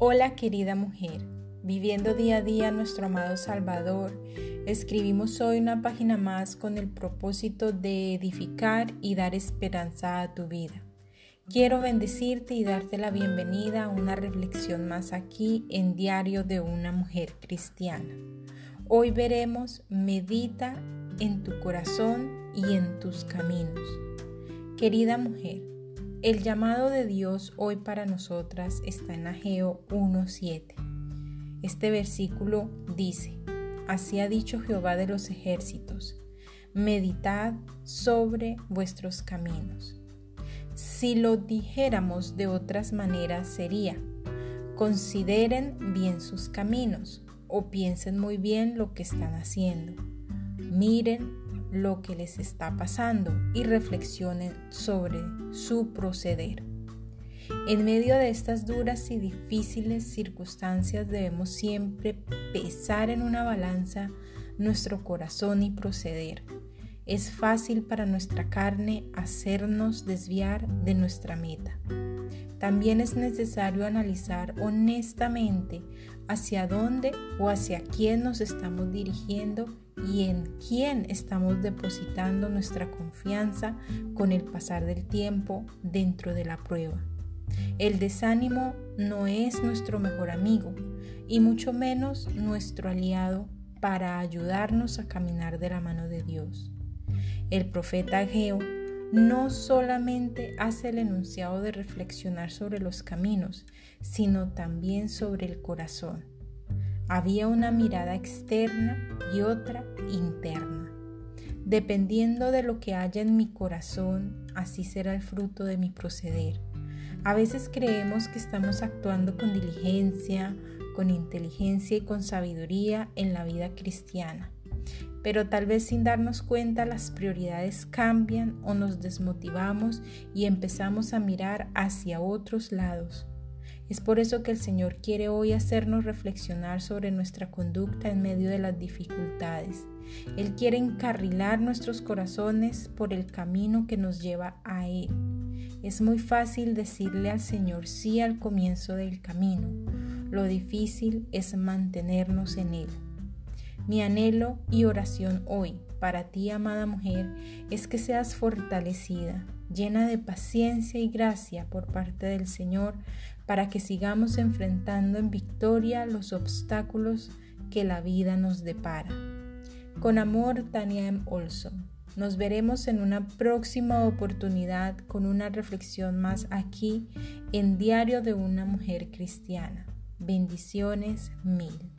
Hola querida mujer, viviendo día a día nuestro amado Salvador, escribimos hoy una página más con el propósito de edificar y dar esperanza a tu vida. Quiero bendecirte y darte la bienvenida a una reflexión más aquí en Diario de una Mujer Cristiana. Hoy veremos Medita en tu corazón y en tus caminos. Querida mujer, el llamado de Dios hoy para nosotras está en Ageo 1.7. Este versículo dice, Así ha dicho Jehová de los ejércitos, meditad sobre vuestros caminos. Si lo dijéramos de otras maneras sería, consideren bien sus caminos o piensen muy bien lo que están haciendo. Miren lo que les está pasando y reflexionen sobre su proceder. En medio de estas duras y difíciles circunstancias debemos siempre pesar en una balanza nuestro corazón y proceder. Es fácil para nuestra carne hacernos desviar de nuestra meta. También es necesario analizar honestamente hacia dónde o hacia quién nos estamos dirigiendo y en quién estamos depositando nuestra confianza con el pasar del tiempo dentro de la prueba. El desánimo no es nuestro mejor amigo y mucho menos nuestro aliado para ayudarnos a caminar de la mano de Dios. El profeta Ageo no solamente hace el enunciado de reflexionar sobre los caminos, sino también sobre el corazón había una mirada externa y otra interna. Dependiendo de lo que haya en mi corazón, así será el fruto de mi proceder. A veces creemos que estamos actuando con diligencia, con inteligencia y con sabiduría en la vida cristiana, pero tal vez sin darnos cuenta las prioridades cambian o nos desmotivamos y empezamos a mirar hacia otros lados. Es por eso que el Señor quiere hoy hacernos reflexionar sobre nuestra conducta en medio de las dificultades. Él quiere encarrilar nuestros corazones por el camino que nos lleva a Él. Es muy fácil decirle al Señor sí al comienzo del camino. Lo difícil es mantenernos en Él. Mi anhelo y oración hoy para ti, amada mujer, es que seas fortalecida, llena de paciencia y gracia por parte del Señor para que sigamos enfrentando en victoria los obstáculos que la vida nos depara. Con amor, Tania M. Olson. Nos veremos en una próxima oportunidad con una reflexión más aquí en Diario de una Mujer Cristiana. Bendiciones mil.